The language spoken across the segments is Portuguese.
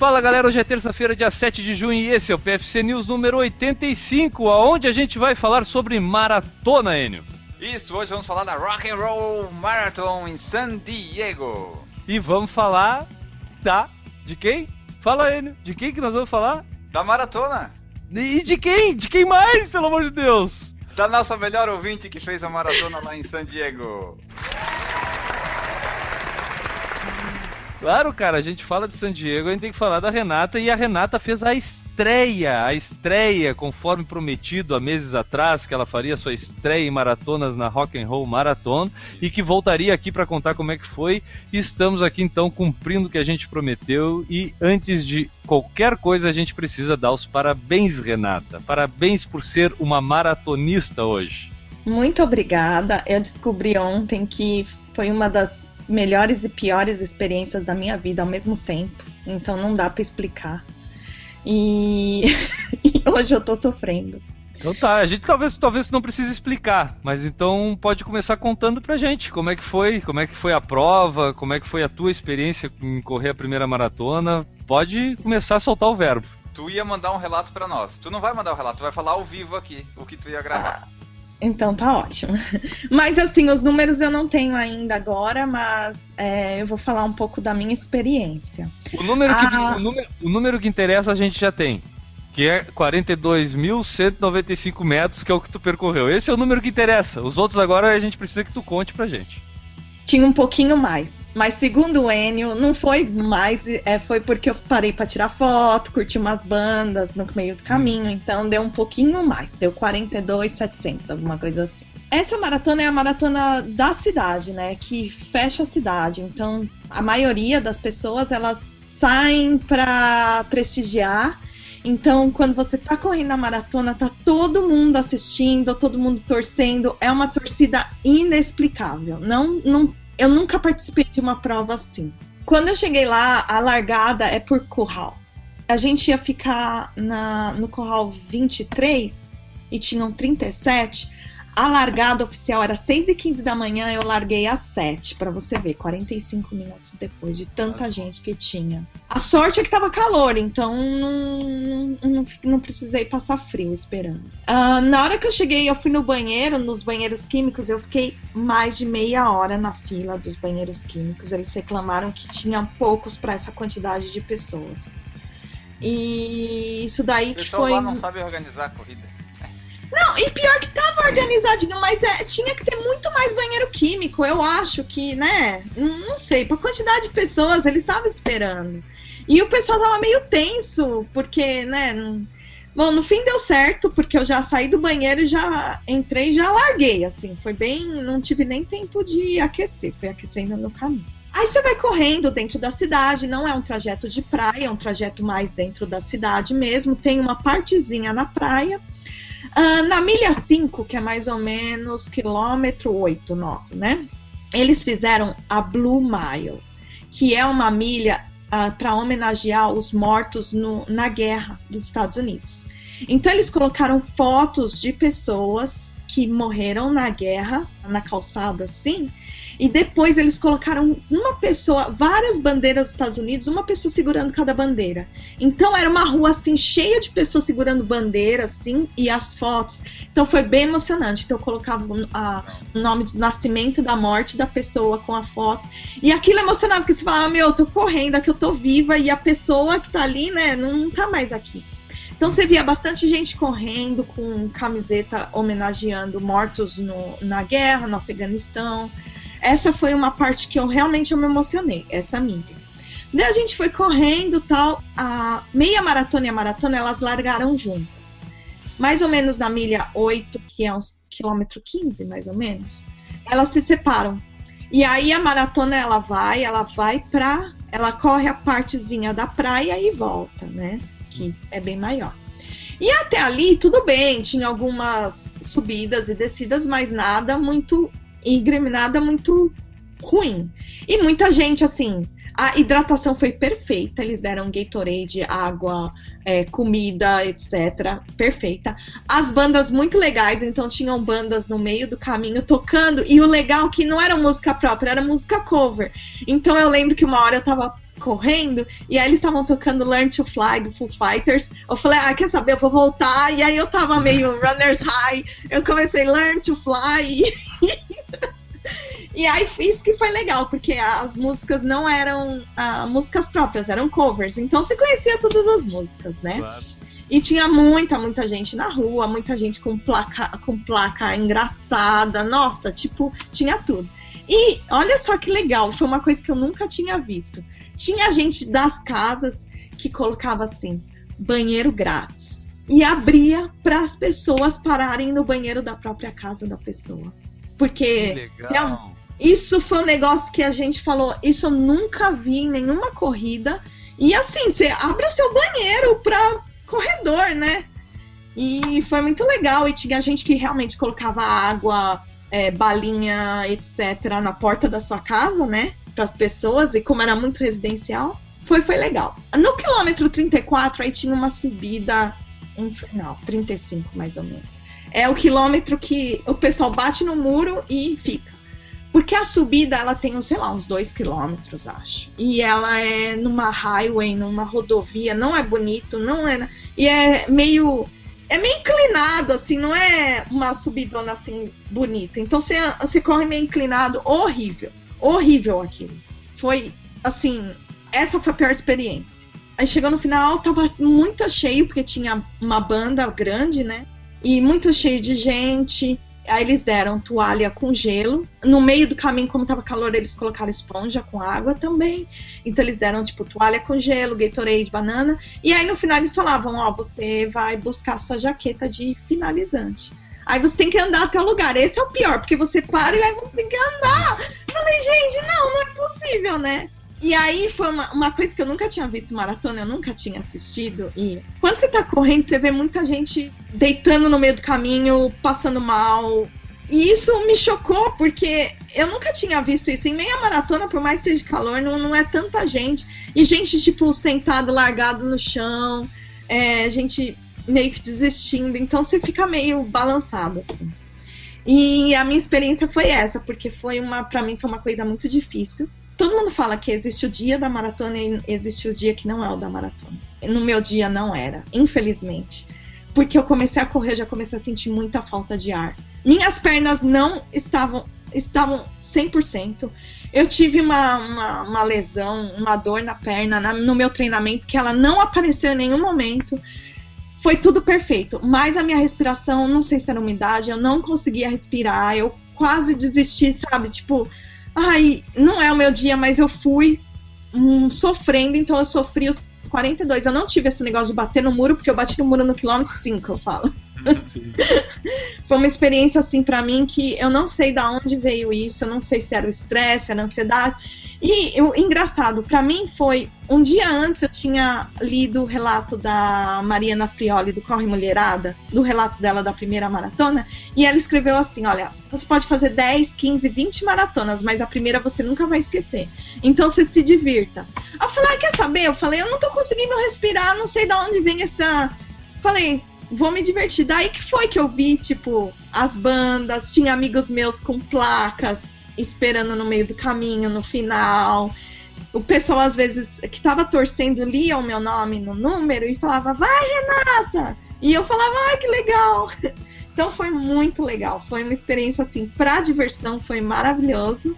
Fala galera, hoje é terça-feira, dia 7 de junho, e esse é o PFC News número 85, aonde a gente vai falar sobre maratona, Enio. Isso, hoje vamos falar da Rock and Roll Marathon em San Diego. E vamos falar da. De quem? Fala, Enio, de quem que nós vamos falar? Da maratona. E de quem? De quem mais, pelo amor de Deus? Da nossa melhor ouvinte que fez a maratona lá em San Diego. Claro, cara, a gente fala de San Diego, a gente tem que falar da Renata e a Renata fez a estreia, a estreia, conforme prometido há meses atrás, que ela faria sua estreia em maratonas na Rock and Roll Marathon e que voltaria aqui para contar como é que foi. Estamos aqui então cumprindo o que a gente prometeu e antes de qualquer coisa a gente precisa dar os parabéns, Renata. Parabéns por ser uma maratonista hoje. Muito obrigada. Eu descobri ontem que foi uma das melhores e piores experiências da minha vida ao mesmo tempo. Então não dá para explicar. E... e hoje eu tô sofrendo. Então tá, a gente talvez, talvez não precise explicar, mas então pode começar contando pra gente como é que foi, como é que foi a prova, como é que foi a tua experiência em correr a primeira maratona. Pode começar a soltar o verbo. Tu ia mandar um relato para nós. Tu não vai mandar o um relato, tu vai falar ao vivo aqui o que tu ia gravar. Então tá ótimo. Mas assim, os números eu não tenho ainda agora, mas é, eu vou falar um pouco da minha experiência. O número, que, ah. o, número, o número que interessa a gente já tem. Que é 42.195 metros, que é o que tu percorreu. Esse é o número que interessa. Os outros agora a gente precisa que tu conte pra gente. Tinha um pouquinho mais. Mas segundo o Enio, não foi mais, é, foi porque eu parei para tirar foto, curti umas bandas no meio do caminho, hum. então deu um pouquinho mais, deu 42,700, alguma coisa assim. Essa maratona é a maratona da cidade, né, que fecha a cidade. Então, a maioria das pessoas elas saem para prestigiar. Então, quando você tá correndo na maratona, tá todo mundo assistindo, todo mundo torcendo. É uma torcida inexplicável. Não, não eu nunca participei de uma prova assim. Quando eu cheguei lá, a largada é por curral. A gente ia ficar na, no curral 23 e tinham 37. A largada oficial era 6 e 15 da manhã, eu larguei às 7, para você ver, 45 minutos depois de tanta gente que tinha. A sorte é que tava calor, então não, não, não precisei passar frio esperando. Uh, na hora que eu cheguei, eu fui no banheiro, nos banheiros químicos, eu fiquei mais de meia hora na fila dos banheiros químicos. Eles reclamaram que tinha poucos para essa quantidade de pessoas. E isso daí que foi. O pessoal lá não sabe organizar a corrida. Não, e pior que organizadinho, mas é, tinha que ter muito mais banheiro químico. Eu acho que, né? Não sei, por quantidade de pessoas eles estavam esperando. E o pessoal tava meio tenso, porque, né? Bom, no fim deu certo, porque eu já saí do banheiro e já entrei e já larguei, assim. Foi bem. Não tive nem tempo de aquecer, foi aquecendo no caminho. Aí você vai correndo dentro da cidade, não é um trajeto de praia, é um trajeto mais dentro da cidade mesmo. Tem uma partezinha na praia Uh, na milha 5, que é mais ou menos quilômetro 8, 9, né? Eles fizeram a Blue Mile, que é uma milha uh, ah, para homenagear os mortos no, na guerra dos Estados Unidos. Então eles colocaram fotos de pessoas que morreram na guerra, na calçada assim, e depois eles colocaram uma pessoa, várias bandeiras dos Estados Unidos, uma pessoa segurando cada bandeira. Então era uma rua assim cheia de pessoas segurando bandeira assim e as fotos. Então foi bem emocionante. Então eu colocava o nome de nascimento da morte da pessoa com a foto. E aquilo emocionava porque você falava, meu, eu tô correndo, aqui eu tô viva e a pessoa que tá ali, né, não tá mais aqui. Então você via bastante gente correndo com camiseta homenageando mortos no, na guerra, no Afeganistão. Essa foi uma parte que eu realmente eu me emocionei, essa mídia. Daí a gente foi correndo tal. A meia maratona e a maratona elas largaram juntas. Mais ou menos na milha 8, que é uns quilômetro 15, mais ou menos, elas se separam. E aí a maratona ela vai, ela vai pra. Ela corre a partezinha da praia e volta, né? Que é bem maior. E até ali, tudo bem, tinha algumas subidas e descidas, mas nada muito íngreme, nada muito ruim. E muita gente, assim, a hidratação foi perfeita. Eles deram Gatorade, água, é, comida, etc. Perfeita. As bandas muito legais, então tinham bandas no meio do caminho tocando. E o legal é que não era música própria, era música cover. Então eu lembro que uma hora eu tava correndo, e aí eles estavam tocando Learn to Fly do Foo Fighters. Eu falei, ah, quer saber, eu vou voltar. E aí eu tava meio runner's high. Eu comecei Learn to Fly. E aí isso que foi legal, porque as músicas não eram ah, músicas próprias, eram covers. Então você conhecia todas as músicas, né? Claro. E tinha muita, muita gente na rua, muita gente com placa, com placa engraçada. Nossa, tipo, tinha tudo. E olha só que legal, foi uma coisa que eu nunca tinha visto. Tinha gente das casas que colocava assim, banheiro grátis. E abria para as pessoas pararem no banheiro da própria casa da pessoa. Porque isso foi um negócio que a gente falou, isso eu nunca vi em nenhuma corrida. E assim, você abre o seu banheiro para corredor, né? E foi muito legal. E tinha gente que realmente colocava água, é, balinha, etc., na porta da sua casa, né? Para as pessoas. E como era muito residencial, foi, foi legal. No quilômetro 34, aí tinha uma subida infernal 35 mais ou menos. É o quilômetro que o pessoal bate no muro e fica. Porque a subida, ela tem, sei lá, uns dois quilômetros, acho. E ela é numa highway, numa rodovia, não é bonito, não é... E é meio... É meio inclinado, assim, não é uma subidona, assim, bonita. Então, você, você corre meio inclinado, horrível. Horrível aquilo. Foi, assim, essa foi a pior experiência. Aí chegou no final, tava muito cheio, porque tinha uma banda grande, né? E muito cheio de gente. Aí eles deram toalha com gelo. No meio do caminho, como tava calor, eles colocaram esponja com água também. Então eles deram tipo toalha com gelo, Gatorade, banana. E aí no final eles falavam, ó, você vai buscar sua jaqueta de finalizante. Aí você tem que andar até o lugar. Esse é o pior, porque você para e aí você tem que andar. falei, gente, não, não é possível, né? E aí foi uma, uma coisa que eu nunca tinha visto maratona, eu nunca tinha assistido. E quando você tá correndo, você vê muita gente deitando no meio do caminho, passando mal. E isso me chocou, porque eu nunca tinha visto isso. Em meia maratona, por mais que esteja calor, não, não é tanta gente. E gente, tipo, sentado, largado no chão. É, gente meio que desistindo. Então você fica meio balançado, assim. E a minha experiência foi essa, porque foi uma, para mim, foi uma coisa muito difícil todo mundo fala que existe o dia da maratona e existe o dia que não é o da maratona. No meu dia não era, infelizmente. Porque eu comecei a correr, já comecei a sentir muita falta de ar. Minhas pernas não estavam estavam 100%. Eu tive uma, uma, uma lesão, uma dor na perna na, no meu treinamento que ela não apareceu em nenhum momento. Foi tudo perfeito, mas a minha respiração, não sei se era umidade, eu não conseguia respirar, eu quase desisti, sabe? Tipo, ai, não é o meu dia, mas eu fui hum, sofrendo, então eu sofri os 42. Eu não tive esse negócio de bater no muro, porque eu bati no muro no quilômetro 5, eu falo. Foi uma experiência assim para mim que eu não sei da onde veio isso, eu não sei se era o estresse, era a ansiedade. E o engraçado, para mim foi um dia antes eu tinha lido o relato da Mariana Frioli do Corre Mulherada, do relato dela da primeira maratona, e ela escreveu assim: olha, você pode fazer 10, 15, 20 maratonas, mas a primeira você nunca vai esquecer. Então você se divirta. Eu falei, ah, quer saber? Eu falei, eu não tô conseguindo respirar, não sei de onde vem essa. Falei, vou me divertir. Daí que foi que eu vi, tipo, as bandas, tinha amigos meus com placas esperando no meio do caminho, no final. O pessoal, às vezes, que tava torcendo, lia o meu nome no número e falava, vai, Renata! E eu falava, ai, que legal! Então foi muito legal. Foi uma experiência, assim, pra diversão, foi maravilhoso.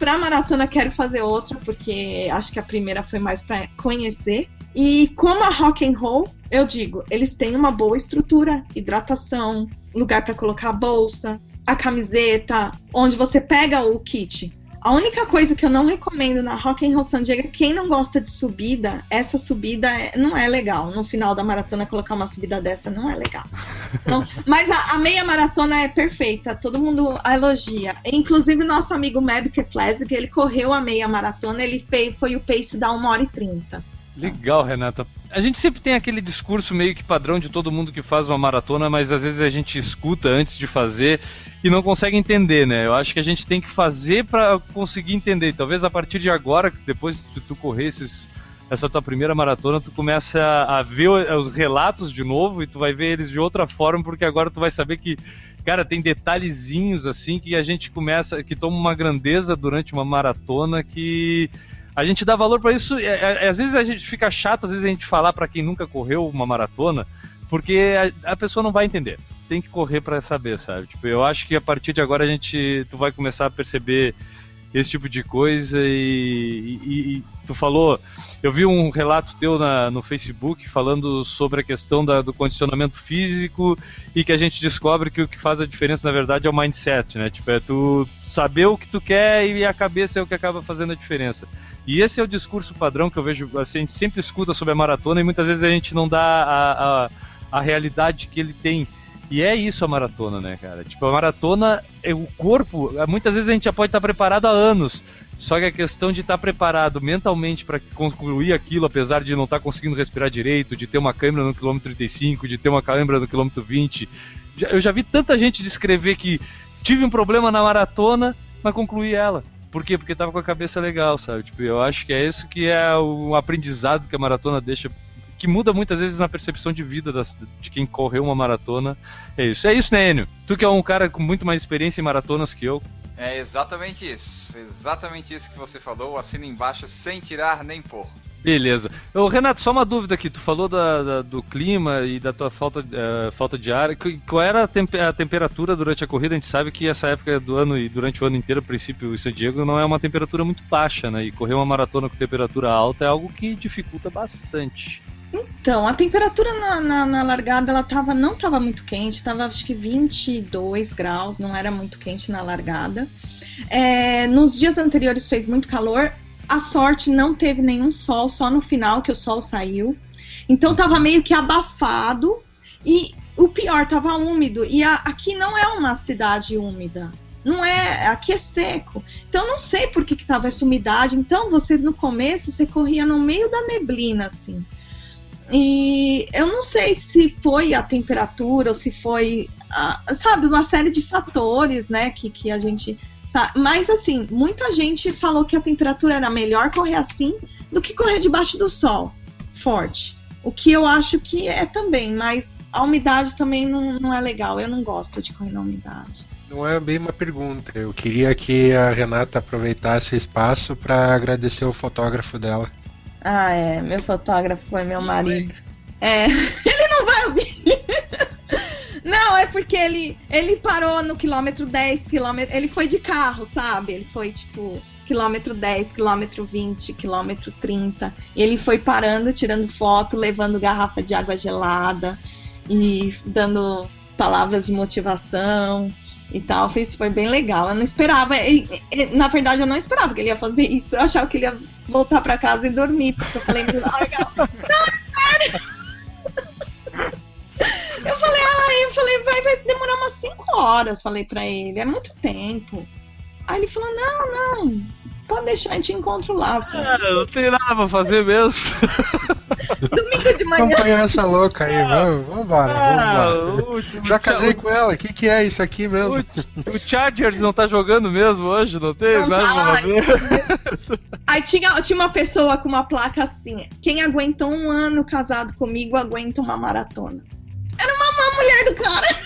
Pra maratona, quero fazer outra, porque acho que a primeira foi mais para conhecer. E como a rock and roll, eu digo, eles têm uma boa estrutura, hidratação, lugar para colocar a bolsa, a camiseta, onde você pega o kit. A única coisa que eu não recomendo na Rock and Roll San Diego, quem não gosta de subida, essa subida é, não é legal. No final da maratona colocar uma subida dessa não é legal. Então, mas a, a, meia maratona é perfeita, todo mundo a elogia. Inclusive nosso amigo Mabke Classic, ele correu a meia maratona, ele foi o pace da 1 hora e 30. Legal, Renata. A gente sempre tem aquele discurso meio que padrão de todo mundo que faz uma maratona, mas às vezes a gente escuta antes de fazer e não consegue entender, né? Eu acho que a gente tem que fazer para conseguir entender. Talvez a partir de agora, depois que tu corresses essa tua primeira maratona, tu começa a ver os relatos de novo e tu vai ver eles de outra forma, porque agora tu vai saber que, cara, tem detalhezinhos assim que a gente começa, que toma uma grandeza durante uma maratona que A gente dá valor para isso. É, é, às vezes a gente fica chato, às vezes a gente falar para quem nunca correu uma maratona, porque a, a pessoa não vai entender. Tem que correr para saber, sabe? Tipo, eu acho que a partir de agora a gente, tu vai começar a perceber esse tipo de coisa e, e, e tu falou, eu vi um relato teu na, no Facebook falando sobre a questão da, do condicionamento físico e que a gente descobre que o que faz a diferença na verdade é o mindset, né? Tipo, é tu saber o que tu quer e a cabeça é o que acaba fazendo a diferença. E esse é o discurso padrão que eu vejo, assim, a gente sempre escuta sobre a maratona e muitas vezes a gente não dá a, a, a realidade que ele tem. E é isso a maratona, né, cara? Tipo, a maratona, é o corpo, muitas vezes a gente já pode estar preparado há anos. Só que a questão de estar preparado mentalmente para concluir aquilo, apesar de não estar conseguindo respirar direito, de ter uma câimbra no quilômetro 35, de ter uma câimbra no quilômetro 20. Eu já vi tanta gente descrever que tive um problema na maratona, mas concluí ela. Por quê? Porque tava com a cabeça legal, sabe? Tipo, eu acho que é isso que é o aprendizado que a maratona deixa que muda muitas vezes na percepção de vida das, de quem correu uma maratona. É isso. É isso, né, Enio? Tu que é um cara com muito mais experiência em maratonas que eu. É exatamente isso. Exatamente isso que você falou. Assina embaixo sem tirar nem pôr. Beleza. Ô, Renato, só uma dúvida aqui. Tu falou da, da, do clima e da tua falta, uh, falta de ar. Qual era a, temp a, temperatura durante a corrida? A gente sabe que essa época do ano e durante o ano inteiro, a princípio, em San Diego, não é uma temperatura muito baixa, né? E correr uma maratona com temperatura alta é algo que dificulta bastante. Então, a temperatura na, na, na, largada ela tava, não estava muito quente, estava acho que 22 graus, não era muito quente na largada. É, nos dias anteriores fez muito calor, a sorte não teve nenhum sol, só no final que o sol saiu. Então tava meio que abafado e o pior, tava úmido. E a, aqui não é uma cidade úmida. Não é, aqui é seco. Então não sei por que, que tava essa umidade. Então você no começo você corria no meio da neblina assim. E eu não sei se foi a temperatura ou se foi, sabe, uma série de fatores, né, que, que a gente. Sabe? Mas assim, muita gente falou que a temperatura era melhor correr assim do que correr debaixo do sol forte. O que eu acho que é também, mas a umidade também não, não é legal. Eu não gosto de correr na umidade. Não é bem uma pergunta. Eu queria que a Renata aproveitasse o espaço para agradecer o fotógrafo dela. Ah, é. Meu fotógrafo foi meu marido. É. Ele não vai ouvir. Não, é porque ele, ele parou no quilômetro 10, quilômetro. Ele foi de carro, sabe? Ele foi tipo quilômetro 10, quilômetro 20, quilômetro 30. E ele foi parando, tirando foto, levando garrafa de água gelada e dando palavras de motivação e tal. Fez, foi bem legal. Eu não esperava. Na verdade, eu não esperava que ele ia fazer isso. Eu achava que ele ia voltar pra casa e dormir, porque eu falei, não, sério. Eu falei, ah, eu falei, vai, vai demorar umas 5 horas, falei pra ele, é muito tempo. Aí ele falou, não, não, pode deixar, a gente encontra lá. É, não tem nada pra fazer mesmo. Domingo de manhã. Acompanhar essa louca aí, vamos, vamos embora, ah, vamos embora. Já casei com ela, o que, que é isso aqui mesmo? O, o, Chargers não tá jogando mesmo hoje, não tem não nada tá. pra fazer. Aí tinha, tinha uma pessoa com uma placa assim: quem aguentou um ano casado comigo aguenta uma maratona. Era uma mulher do cara.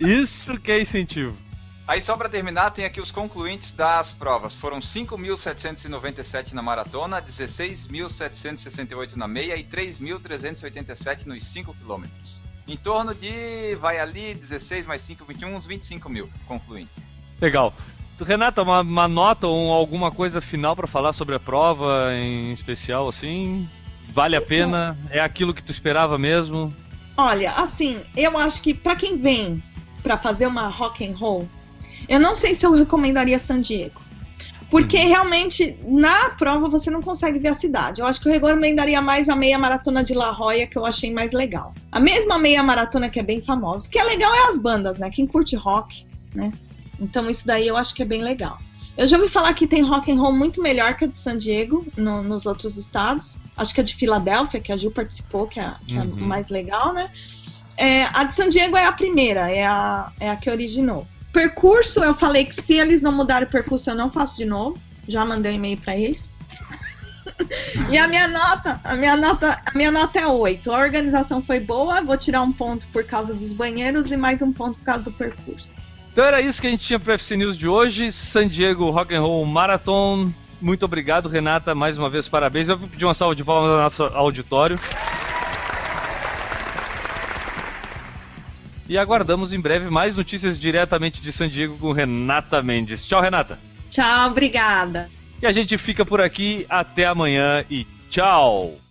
Isso que é incentivo. Aí só para terminar, tem aqui os concluintes das provas. Foram 5.797 na maratona, 16.768 na meia e 3.387 nos 5 quilômetros. Em torno de, vai ali, 16 mais 5, 21, uns 25 mil concluintes. Legal. Renata, uma, uma nota ou alguma coisa final para falar sobre a prova em especial, assim? Vale a pena? É aquilo que tu esperava mesmo? Olha, assim, eu acho que para quem vem para fazer uma rock and roll, eu não sei se eu recomendaria San Diego. Porque uhum. realmente, na prova, você não consegue ver a cidade. Eu acho que eu recomendaria mais a meia maratona de La Jolla, que eu achei mais legal. A mesma meia maratona que é bem famosa. O que é legal é as bandas, né? Quem curte rock, né? Então isso daí eu acho que é bem legal. Eu já ouvi falar que tem rock and roll muito melhor que a de San Diego no, nos outros estados. Acho que a de Filadélfia, que a Ju participou, que é, que é uhum. é mais legal, né? É, a de San Diego é a primeira, é a, é a que originou. Percurso, eu falei que se eles não mudarem o percurso, eu não faço de novo. Já mandei um e-mail para eles. e a minha nota, a minha nota, a minha nota é 8. A organização foi boa, vou tirar um ponto por causa dos banheiros e mais um ponto por causa do percurso. Então era isso que a gente tinha para FC News de hoje. San Diego Rock and Roll Marathon Muito obrigado, Renata, mais uma vez parabéns. Eu vou pedir uma salva de palmas ao nosso auditório. E aguardamos em breve mais notícias diretamente de San Diego com Renata Mendes. Tchau, Renata. Tchau, obrigada. E a gente fica por aqui. Até amanhã e tchau.